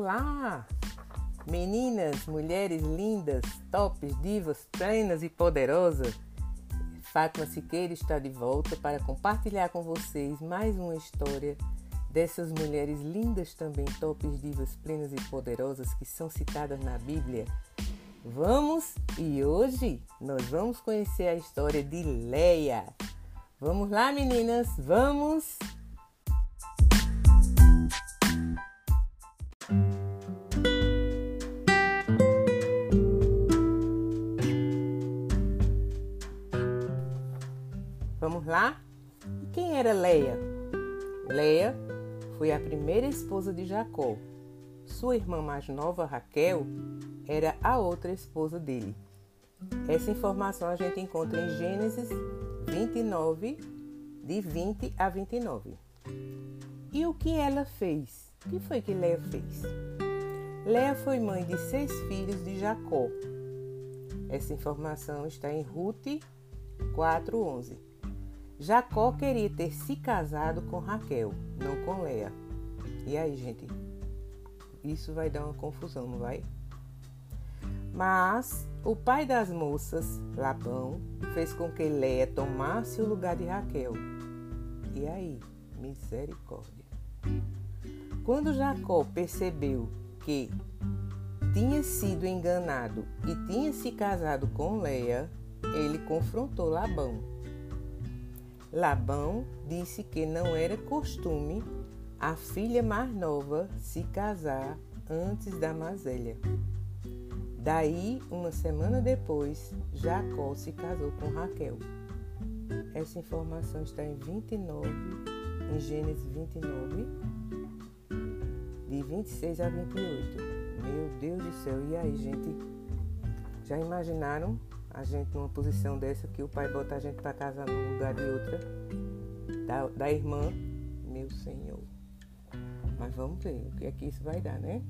Olá! Meninas, mulheres lindas, tops, divas, plenas e poderosas. Fátima Siqueira está de volta para compartilhar com vocês mais uma história dessas mulheres lindas também, tops, divas, plenas e poderosas que são citadas na Bíblia. Vamos e hoje nós vamos conhecer a história de Leia. Vamos lá, meninas, vamos! Vamos lá? Quem era Leia? Leia foi a primeira esposa de Jacó. Sua irmã mais nova, Raquel, era a outra esposa dele. Essa informação a gente encontra em Gênesis 29, de 20 a 29. E o que ela fez? O que foi que Leia fez? Leia foi mãe de seis filhos de Jacó. Essa informação está em Ruth 4:11. Jacó queria ter se casado com Raquel, não com Leia. E aí, gente? Isso vai dar uma confusão, não vai? Mas o pai das moças, Labão, fez com que Leia tomasse o lugar de Raquel. E aí? Misericórdia. Quando Jacó percebeu que tinha sido enganado e tinha se casado com Leia, ele confrontou Labão. Labão disse que não era costume a filha mais nova se casar antes da velha. Daí, uma semana depois, Jacó se casou com Raquel. Essa informação está em 29, em Gênesis 29, de 26 a 28. Meu Deus do céu, e aí, gente? Já imaginaram a gente numa posição dessa que o pai bota a gente para casar num lugar de outra, da, da irmã? Meu Senhor. Mas vamos ver o que é que isso vai dar, né?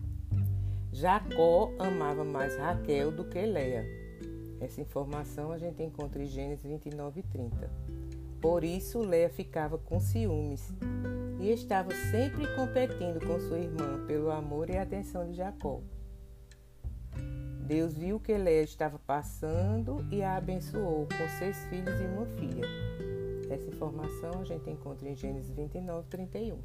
Jacó amava mais Raquel do que Leia. Essa informação a gente encontra em Gênesis 29 e 30. Por isso, Leia ficava com ciúmes e estava sempre competindo com sua irmã pelo amor e atenção de Jacó. Deus viu que Leia estava passando e a abençoou com seis filhos e uma filha. Essa informação a gente encontra em Gênesis 29, 31.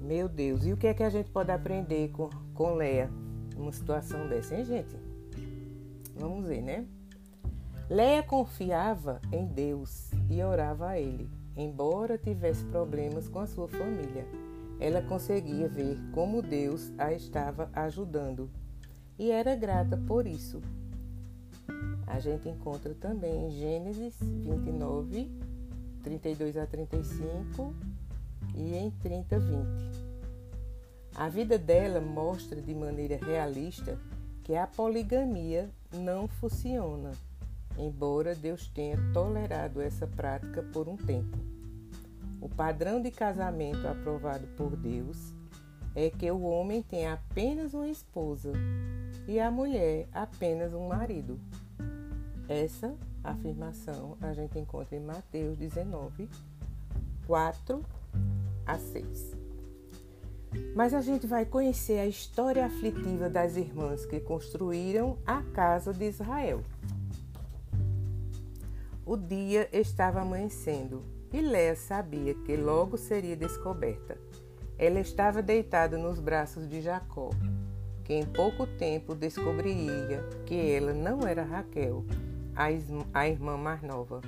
Meu Deus, e o que é que a gente pode aprender com, com Leia numa situação dessa, hein, gente? Vamos ver, né? Leia confiava em Deus e orava a Ele. Embora tivesse problemas com a sua família, ela conseguia ver como Deus a estava ajudando e era grata por isso. A gente encontra também em Gênesis 29, 32 a 35 e em 30 20. A vida dela mostra de maneira realista que a poligamia não funciona, embora Deus tenha tolerado essa prática por um tempo. O padrão de casamento aprovado por Deus é que o homem tem apenas uma esposa e a mulher apenas um marido. Essa afirmação a gente encontra em Mateus 19, 4 a 6. Mas a gente vai conhecer a história aflitiva das irmãs que construíram a casa de Israel. O dia estava amanhecendo e Léa sabia que logo seria descoberta. Ela estava deitada nos braços de Jacó, que em pouco tempo descobriria que ela não era Raquel, a irmã mais nova.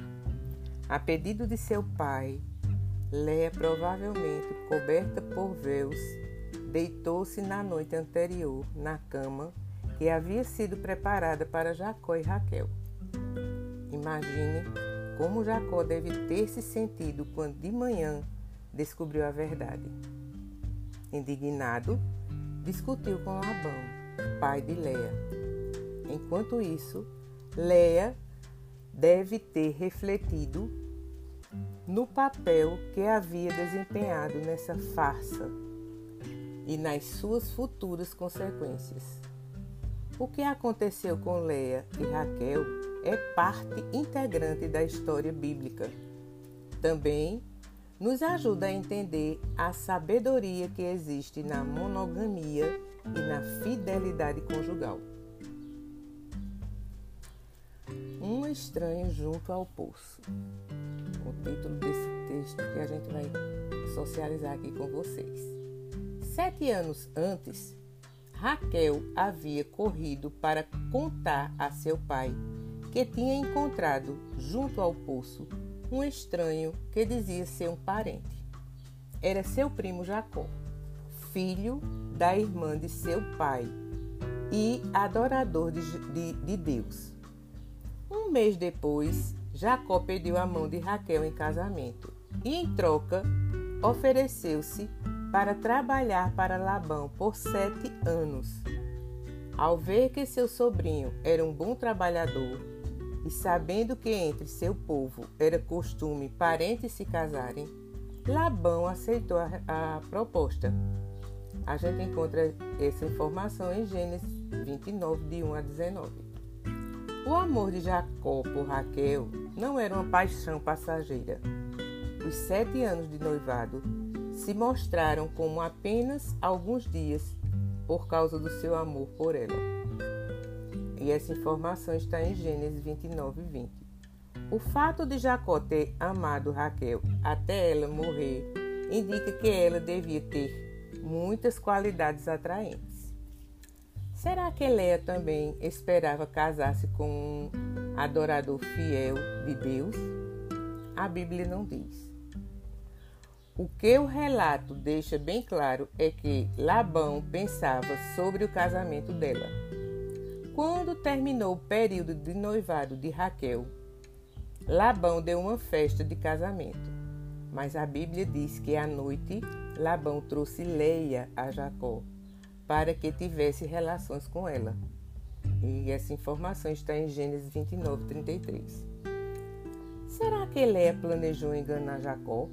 A pedido de seu pai, Leia, provavelmente coberta por véus, deitou-se na noite anterior na cama que havia sido preparada para Jacó e Raquel. Imagine como Jacó deve ter se sentido quando de manhã descobriu a verdade. Indignado, discutiu com Labão, pai de Leia. Enquanto isso, Leia deve ter refletido no papel que havia desempenhado nessa farsa e nas suas futuras consequências. O que aconteceu com Leia e Raquel é parte integrante da história bíblica. Também nos ajuda a entender a sabedoria que existe na monogamia e na fidelidade conjugal. Um estranho junto ao poço. O título desse texto que a gente vai socializar aqui com vocês. Sete anos antes, Raquel havia corrido para contar a seu pai que tinha encontrado junto ao poço um estranho que dizia ser um parente. Era seu primo Jacó, filho da irmã de seu pai e adorador de, de, de Deus. Um mês depois, Jacó pediu a mão de Raquel em casamento e, em troca, ofereceu-se para trabalhar para Labão por sete anos. Ao ver que seu sobrinho era um bom trabalhador e sabendo que entre seu povo era costume parentes se casarem, Labão aceitou a, a proposta. A gente encontra essa informação em Gênesis 29, de 1 a 19. O amor de Jacó por Raquel não era uma paixão passageira. Os sete anos de noivado se mostraram como apenas alguns dias por causa do seu amor por ela. E essa informação está em Gênesis 29, 20. O fato de Jacó ter amado Raquel até ela morrer indica que ela devia ter muitas qualidades atraentes. Será que Leia também esperava casar-se com um adorador fiel de Deus? A Bíblia não diz. O que o relato deixa bem claro é que Labão pensava sobre o casamento dela. Quando terminou o período de noivado de Raquel, Labão deu uma festa de casamento. Mas a Bíblia diz que à noite Labão trouxe Leia a Jacó para que tivesse relações com ela. E essa informação está em Gênesis 29, 33. Será que Leia planejou enganar Jacó?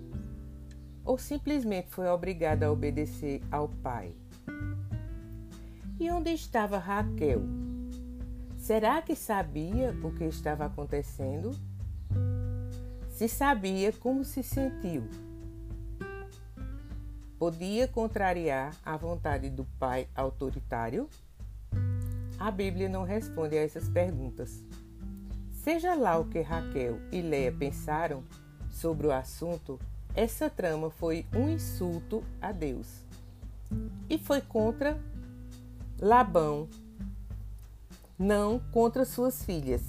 ou simplesmente foi obrigada a obedecer ao pai? E onde estava Raquel? Será que sabia o que estava acontecendo? Se sabia, como se sentiu? Podia contrariar a vontade do pai autoritário? A Bíblia não responde a essas perguntas. Seja lá o que Raquel e Leia pensaram sobre o assunto, essa trama foi um insulto a Deus e foi contra Labão, não contra suas filhas,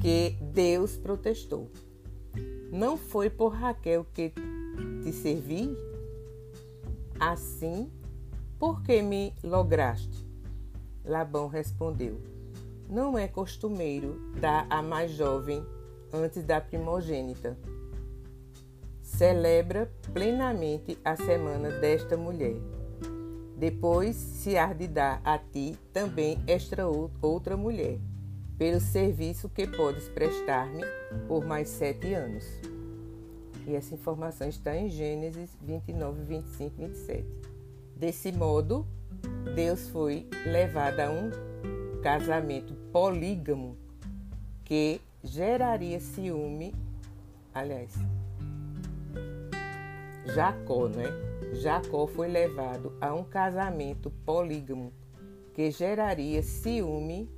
que Deus protestou. Não foi por Raquel que te servi? Assim, por que me lograste? Labão respondeu: Não é costumeiro dar a mais jovem antes da primogênita celebra plenamente a semana desta mulher. Depois se dar a ti também esta outra mulher, pelo serviço que podes prestar-me por mais sete anos. E essa informação está em Gênesis 29, 25 e 27. Desse modo, Deus foi levado a um casamento polígamo que geraria ciúme, aliás, Jacó, né? Jacó foi levado a um casamento polígamo que geraria ciúme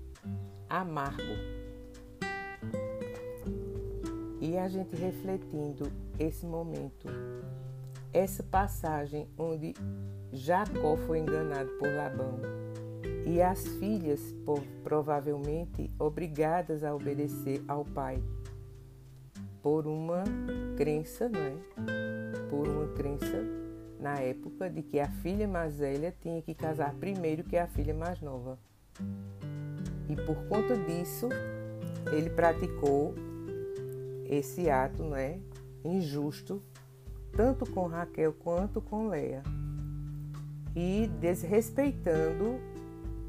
amargo. E a gente refletindo esse momento, essa passagem onde Jacó foi enganado por Labão e as filhas provavelmente obrigadas a obedecer ao pai por uma crença, não é? por uma crença na época de que a filha mais velha tinha que casar primeiro que a filha mais nova. E por conta disso, ele praticou esse ato né, injusto, tanto com Raquel quanto com Leia, e desrespeitando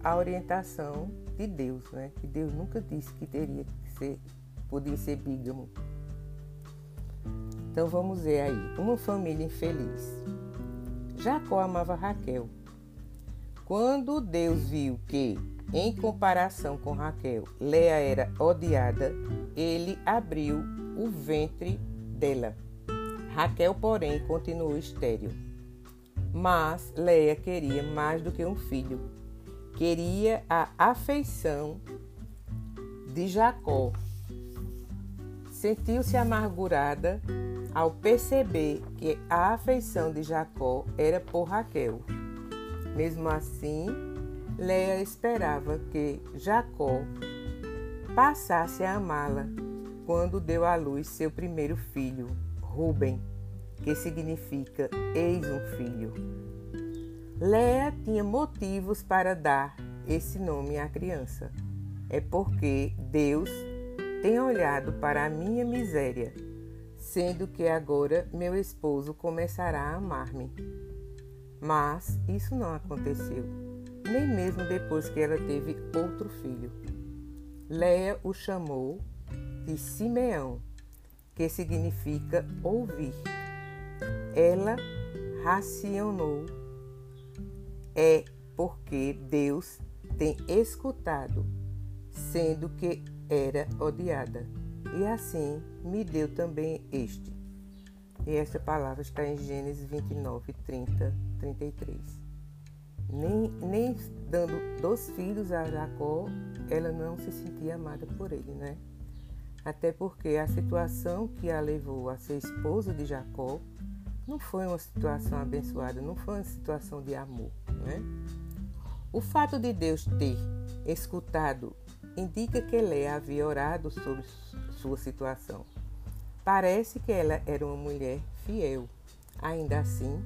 a orientação de Deus, né, que Deus nunca disse que teria que ser, podia ser bígamo. Então vamos ver aí, uma família infeliz. Jacó amava Raquel. Quando Deus viu que, em comparação com Raquel, Leia era odiada, ele abriu o ventre dela. Raquel, porém, continuou estéril. Mas Leia queria mais do que um filho. Queria a afeição de Jacó. Sentiu-se amargurada ao perceber que a afeição de Jacó era por Raquel. Mesmo assim, Leia esperava que Jacó passasse a amá-la quando deu à luz seu primeiro filho, Ruben, que significa eis um filho. Leia tinha motivos para dar esse nome à criança. É porque Deus tem olhado para a minha miséria, sendo que agora meu esposo começará a amar-me. Mas isso não aconteceu, nem mesmo depois que ela teve outro filho. Leia o chamou de Simeão, que significa ouvir. Ela racionou. É porque Deus tem escutado, sendo que era odiada. E assim me deu também este. E essa palavra está em Gênesis 29, 30, 33. Nem, nem dando dois filhos a Jacó, ela não se sentia amada por ele, né? Até porque a situação que a levou a ser esposa de Jacó não foi uma situação abençoada, não foi uma situação de amor, né? O fato de Deus ter escutado indica que Léa havia orado sobre sua situação. Parece que ela era uma mulher fiel. Ainda assim,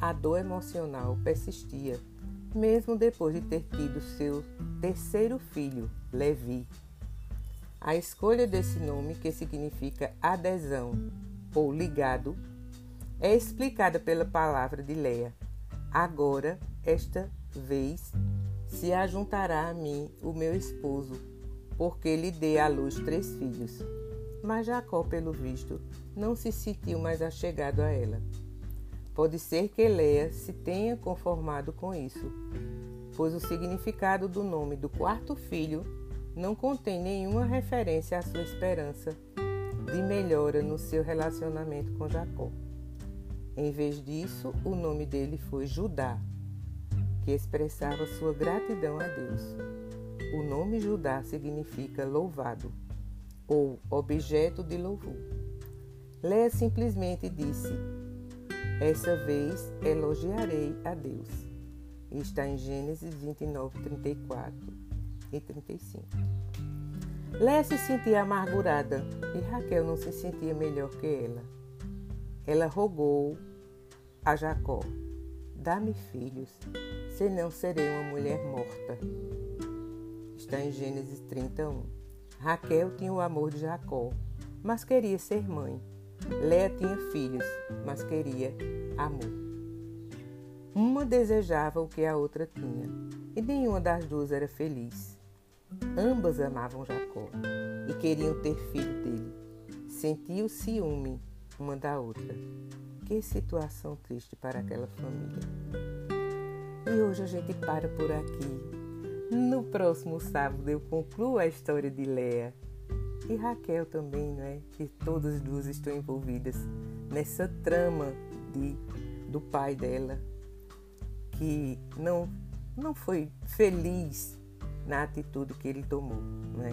a dor emocional persistia, mesmo depois de ter tido seu terceiro filho, Levi. A escolha desse nome, que significa adesão ou ligado, é explicada pela palavra de Leia. Agora, esta vez, se ajuntará a mim o meu esposo, porque lhe dei à luz três filhos. Mas Jacó, pelo visto, não se sentiu mais achegado a ela. Pode ser que Leia se tenha conformado com isso, pois o significado do nome do quarto filho não contém nenhuma referência à sua esperança de melhora no seu relacionamento com Jacó. Em vez disso, o nome dele foi Judá, que expressava sua gratidão a Deus. O nome Judá significa louvado ou objeto de louvor. Léa simplesmente disse: Essa vez elogiarei a Deus. Está em Gênesis 29, 34 e 35. Léa se sentia amargurada e Raquel não se sentia melhor que ela. Ela rogou a Jacó: Dá-me filhos, senão serei uma mulher morta. Está em Gênesis 31. Raquel tinha o amor de Jacó, mas queria ser mãe. Léa tinha filhos, mas queria amor. Uma desejava o que a outra tinha, e nenhuma das duas era feliz. Ambas amavam Jacó e queriam ter filho dele. Sentia o ciúme uma da outra. Que situação triste para aquela família. E hoje a gente para por aqui. No próximo sábado eu concluo a história de Léa e Raquel também, não é? Que todas as duas estão envolvidas nessa trama de, do pai dela, que não, não foi feliz na atitude que ele tomou, né?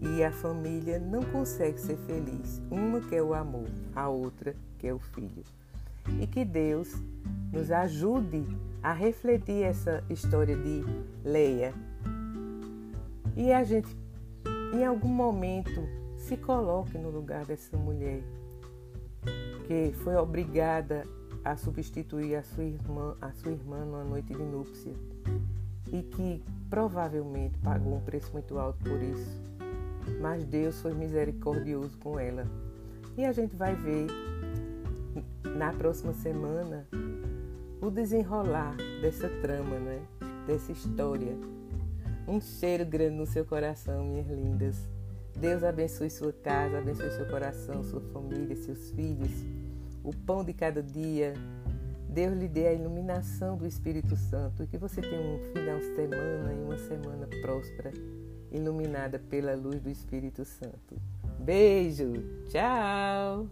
E a família não consegue ser feliz. Uma quer o amor, a outra quer o filho. E que Deus nos ajude a refletir essa história de Leia. E a gente, em algum momento, se coloque no lugar dessa mulher que foi obrigada a substituir a sua irmã, a sua irmã numa noite de núpcia e que provavelmente pagou um preço muito alto por isso. Mas Deus foi misericordioso com ela. E a gente vai ver na próxima semana o desenrolar dessa trama, né? dessa história. Um cheiro grande no seu coração, minhas lindas. Deus abençoe sua casa, abençoe seu coração, sua família, seus filhos, o pão de cada dia, Deus lhe dê a iluminação do Espírito Santo e que você tenha um final de semana e uma semana próspera, iluminada pela luz do Espírito Santo. Beijo, tchau!